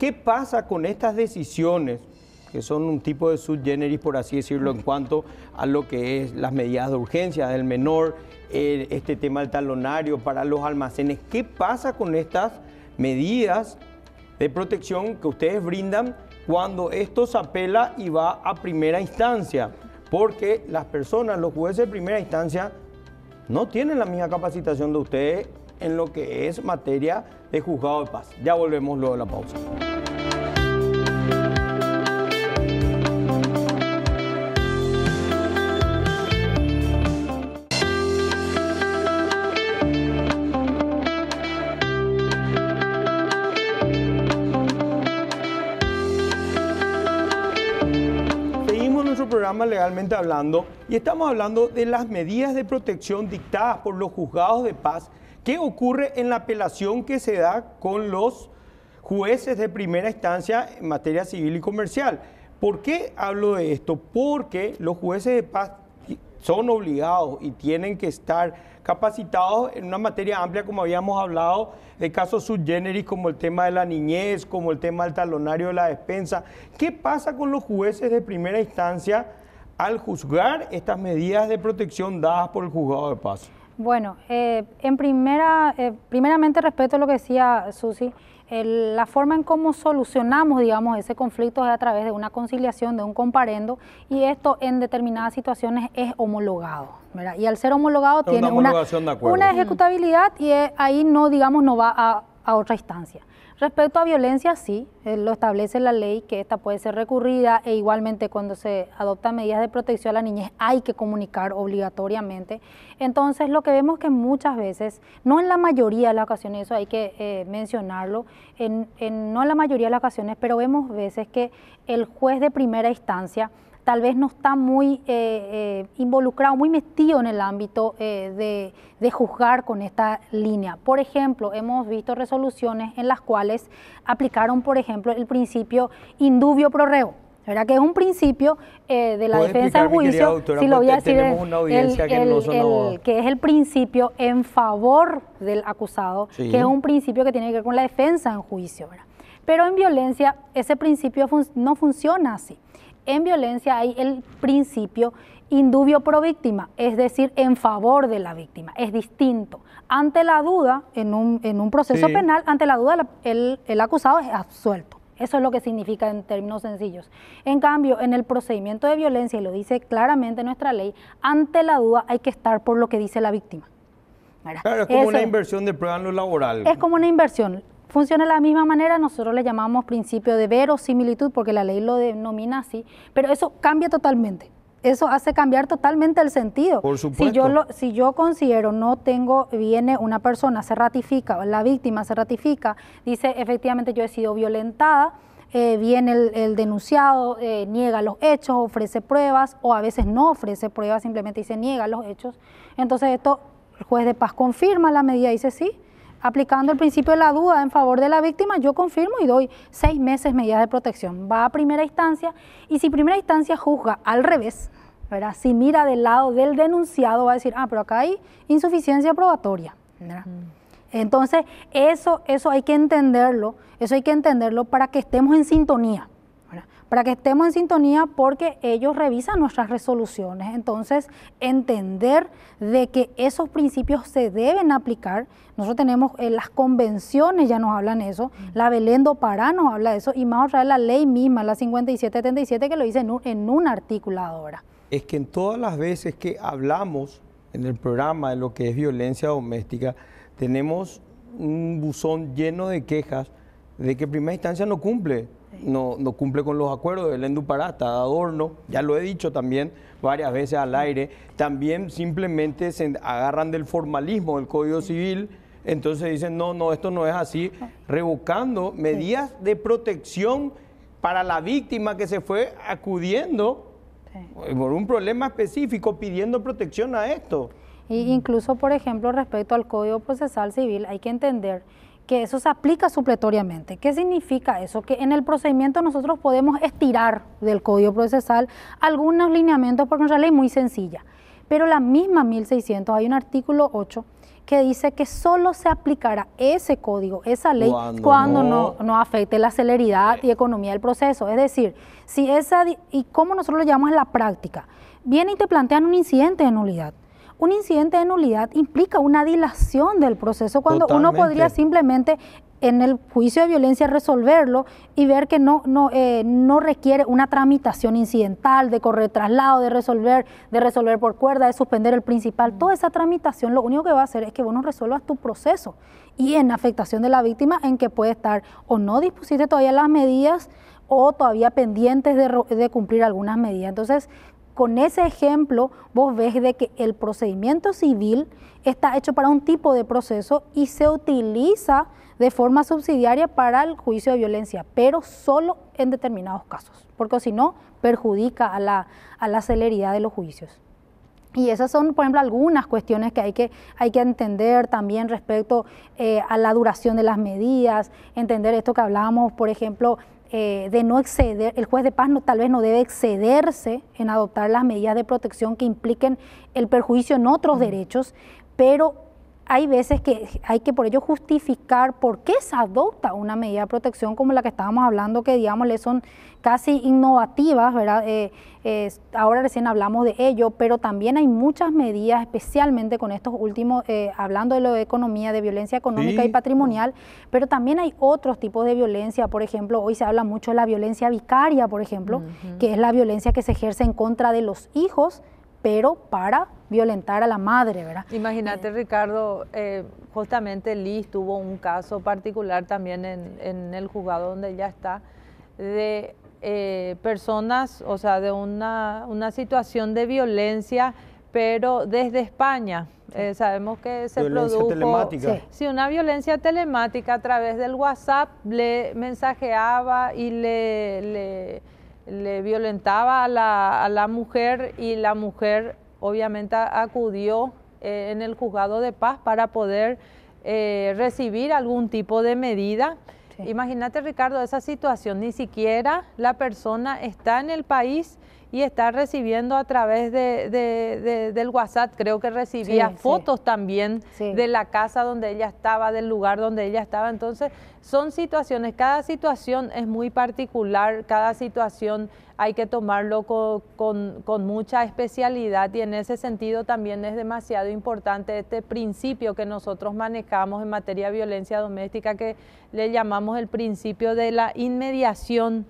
¿Qué pasa con estas decisiones que son un tipo de subgeneris, por así decirlo, en cuanto a lo que es las medidas de urgencia del menor, este tema del talonario para los almacenes. ¿Qué pasa con estas medidas de protección que ustedes brindan cuando esto se apela y va a primera instancia? Porque las personas, los jueces de primera instancia, no tienen la misma capacitación de ustedes en lo que es materia de juzgado de paz. Ya volvemos luego de la pausa. Legalmente Hablando y estamos hablando de las medidas de protección dictadas por los juzgados de paz. ¿Qué ocurre en la apelación que se da con los jueces de primera instancia en materia civil y comercial? ¿Por qué hablo de esto? Porque los jueces de paz son obligados y tienen que estar capacitados en una materia amplia, como habíamos hablado, de casos subgéneris como el tema de la niñez, como el tema del talonario de la despensa. ¿Qué pasa con los jueces de primera instancia al juzgar estas medidas de protección dadas por el juzgado de paz? Bueno, eh, en primera, eh, primeramente respeto lo que decía Susi la forma en cómo solucionamos, digamos, ese conflicto es a través de una conciliación, de un comparendo, y esto en determinadas situaciones es homologado. Y al ser homologado tiene una, una, ejecutabilidad y ahí no, digamos, no va a otra instancia. Respecto a violencia, sí, eh, lo establece la ley que esta puede ser recurrida e igualmente cuando se adoptan medidas de protección a la niñez hay que comunicar obligatoriamente. Entonces lo que vemos que muchas veces, no en la mayoría de las ocasiones, eso hay que eh, mencionarlo, en, no en la mayoría de las ocasiones, pero vemos veces que el juez de primera instancia tal vez no está muy eh, eh, involucrado, muy metido en el ámbito eh, de, juzgar con esta línea. Por ejemplo, hemos visto resoluciones en las cuales aplicaron, por ejemplo, el principio indubio pro reo. ¿verdad? que es un principio de la defensa en juicio, si lo voy a decir, que, es el principio en favor del acusado, que es un principio que tiene que ver con la defensa en juicio. Pero en violencia ese principio no funciona así. En violencia hay el principio indubio pro víctima, es decir, en favor de la víctima. Es distinto. Ante la duda, en un, proceso penal, ante la duda el, acusado es absuelto. Eso es lo que significa en términos sencillos. En cambio, en el procedimiento de violencia, y lo dice claramente nuestra ley, ante la duda hay que estar por lo que dice la víctima. Claro, es como una inversión de prueba en lo laboral. Es como una inversión funciona de la misma manera, nosotros le llamamos principio de verosimilitud porque la ley lo denomina así, pero eso cambia totalmente. Eso hace cambiar totalmente el sentido. Por supuesto. Si yo, lo, si yo considero no tengo, viene una persona, se ratifica, la víctima se ratifica, dice efectivamente yo he sido violentada, eh, viene el, denunciado, eh, niega los hechos, ofrece pruebas o a veces no ofrece pruebas, simplemente dice niega los hechos. Entonces esto, el juez de paz confirma la medida, dice sí, aplicando el principio de la duda en favor de la víctima, yo confirmo y doy seis meses medidas de protección. Va a primera instancia y si primera instancia juzga al revés, ¿verdad? si mira del lado del denunciado, va a decir, ah, pero acá hay insuficiencia probatoria. Entonces, eso, eso hay que entenderlo, eso hay que entenderlo para que estemos en sintonía para que estemos en sintonía porque ellos revisan nuestras resoluciones. Entonces, entender de que esos principios se deben aplicar. Nosotros tenemos eh, las convenciones, ya nos hablan eso, la Belendo Pará nos habla de eso, y más otra vez la ley misma, la 5777, que lo dice en un, en un articulado ahora. Es que en todas las veces que hablamos en el programa de lo que es violencia doméstica, tenemos un buzón lleno de quejas de que en primera instancia no cumple no, no cumple con los acuerdos, el Endupará está de adorno, ya lo he dicho también varias veces al aire, también simplemente se agarran del formalismo del Código Civil, entonces dicen, no, no, esto no es así, revocando medidas de protección para la víctima que se fue acudiendo por un problema específico pidiendo protección a esto. incluso, por ejemplo, respecto al Código Procesal Civil, hay que entender que eso se aplica supletoriamente. ¿Qué significa eso? Que en el procedimiento nosotros podemos estirar del código procesal algunos lineamientos porque nuestra ley es muy sencilla. Pero la misma 1600, hay un artículo 8 que dice que solo se aplicará ese código, esa ley, cuando, no, no, afecte la celeridad y economía del proceso. Es decir, si esa, y cómo nosotros lo llamamos en la práctica, viene y te plantean un incidente de nulidad un incidente de nulidad implica una dilación del proceso cuando uno podría simplemente en el juicio de violencia resolverlo y ver que no, no, eh, no requiere una tramitación incidental de correr traslado, de resolver, de resolver por cuerda, de suspender el principal. Toda esa tramitación lo único que va a hacer es que vos no resuelvas tu proceso y en afectación de la víctima en que puede estar o no dispusiste todavía las medidas o todavía pendientes de, de cumplir algunas medidas. Entonces, con ese ejemplo vos ves de que el procedimiento civil está hecho para un tipo de proceso y se utiliza de forma subsidiaria para el juicio de violencia, pero solo en determinados casos, porque si no, perjudica a la, a la celeridad de los juicios. Y esas son, por ejemplo, algunas cuestiones que hay que, hay que entender también respecto eh, a la duración de las medidas, entender esto que hablábamos, por ejemplo, eh, de no exceder, el juez de paz no, tal vez no debe excederse en adoptar las medidas de protección que impliquen el perjuicio en otros derechos, pero hay veces que hay que por ello justificar por qué se adopta una medida de protección como la que estábamos hablando, que digamos le son casi innovativas, ¿verdad? Eh, ahora recién hablamos de ello, pero también hay muchas medidas, especialmente con estos últimos, eh, hablando de lo de economía, de violencia económica y patrimonial, pero también hay otros tipos de violencia, por ejemplo, hoy se habla mucho de la violencia vicaria, por ejemplo, que es la violencia que se ejerce en contra de los hijos pero para violentar a la madre, ¿verdad? Imagínate, eh, Ricardo, eh, justamente Liz tuvo un caso particular también en, el juzgado donde ella está, de eh, personas, o sea, de una, situación de violencia, pero desde España. sabemos que se violencia produjo telemática. Sí. una violencia telemática a través del WhatsApp le mensajeaba y le le violentaba a la, mujer y la mujer obviamente acudió eh, en el juzgado de paz para poder eh, recibir algún tipo de medida. Imagínate Ricardo esa situación, ni siquiera la persona está en el país y está recibiendo a través de, del WhatsApp, creo que recibía fotos también de la casa donde ella estaba, del lugar donde ella estaba. Entonces, son situaciones, cada situación es muy particular, cada situación hay que tomarlo con, con, mucha especialidad y en ese sentido también es demasiado importante este principio que nosotros manejamos en materia de violencia doméstica que le llamamos el principio de la inmediación,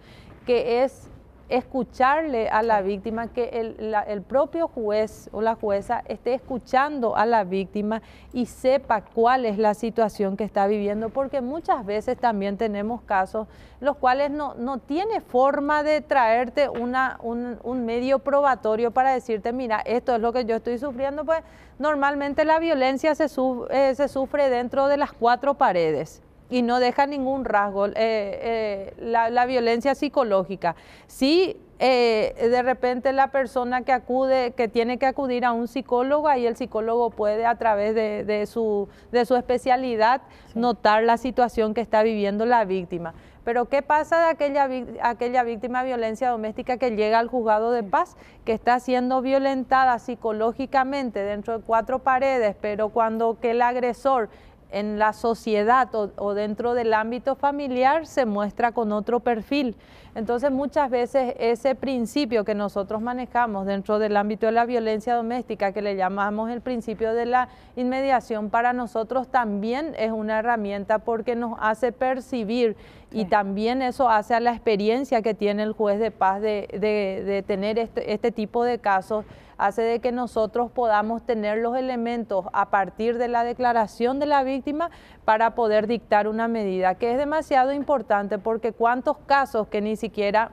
que es escucharle a la víctima, que el, propio juez o la jueza esté escuchando a la víctima y sepa cuál es la situación que está viviendo, porque muchas veces también tenemos casos los cuales no, no tiene forma de traerte una, un, medio probatorio para decirte, mira, esto es lo que yo estoy sufriendo, pues normalmente la violencia se, eh, se sufre dentro de las cuatro paredes y no deja ningún rasgo. Eh, eh, la, violencia psicológica. Sí, eh, de repente la persona que acude, que tiene que acudir a un psicólogo, y el psicólogo puede a través de, su, de su especialidad notar la situación que está viviendo la víctima. Pero ¿qué pasa de aquella, aquella víctima de violencia doméstica que llega al juzgado de paz, que está siendo violentada psicológicamente dentro de cuatro paredes, pero cuando que el agresor en la sociedad o, dentro del ámbito familiar se muestra con otro perfil. Entonces muchas veces ese principio que nosotros manejamos dentro del ámbito de la violencia doméstica, que le llamamos el principio de la inmediación, para nosotros también es una herramienta porque nos hace percibir y también eso hace a la experiencia que tiene el juez de paz de, tener este, este tipo de casos hace de que nosotros podamos tener los elementos a partir de la declaración de la víctima para poder dictar una medida, que es demasiado importante porque cuántos casos que ni siquiera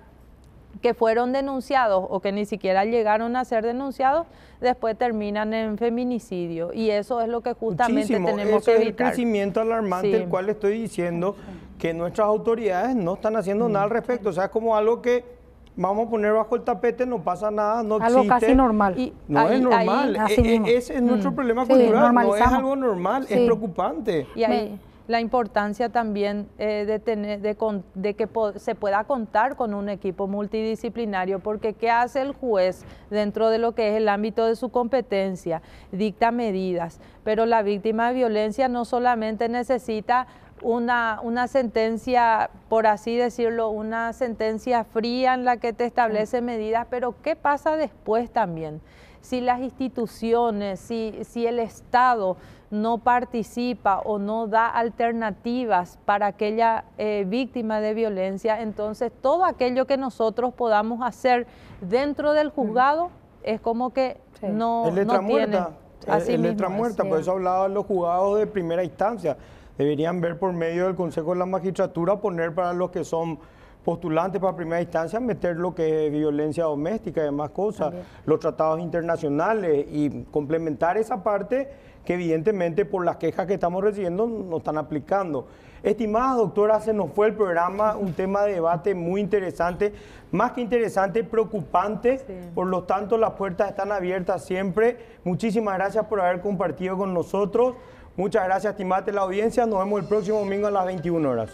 que fueron denunciados o que ni siquiera llegaron a ser denunciados, después terminan en feminicidio. Y eso es lo que justamente tenemos que evitar. Es el crecimiento alarmante, el cual estoy diciendo que nuestras autoridades no están haciendo nada al respecto. O sea, es como algo que vamos a poner bajo el tapete, no pasa nada, no algo casi normal. no es normal, e, e, ese es nuestro mm. problema cultural, no es algo normal, es preocupante. Y ahí la importancia también eh, de, tener, de, de que se pueda contar con un equipo multidisciplinario, porque ¿qué hace el juez dentro de lo que es el ámbito de su competencia? Dicta medidas, pero la víctima de violencia no solamente necesita una, una sentencia, por así decirlo, una sentencia fría en la que te establece medidas, pero ¿qué pasa después también? Si las instituciones, si, si el Estado no participa o no da alternativas para aquella eh, víctima de violencia, entonces todo aquello que nosotros podamos hacer dentro del juzgado es como que no, no tiene... Así el, letra muerta, por eso hablaba de los juzgados de primera instancia deberían ver por medio del Consejo de la Magistratura poner para los que son postulantes para primera instancia meter lo que es violencia doméstica y demás cosas, los tratados internacionales y complementar esa parte que evidentemente por las quejas que estamos recibiendo no están aplicando. Estimada doctora, se nos fue el programa, un tema de debate muy interesante, más que interesante, preocupante, por lo tanto las puertas están abiertas siempre. Muchísimas gracias por haber compartido con nosotros. Muchas gracias, estimate la audiencia. Nos vemos el próximo domingo a las 21 horas.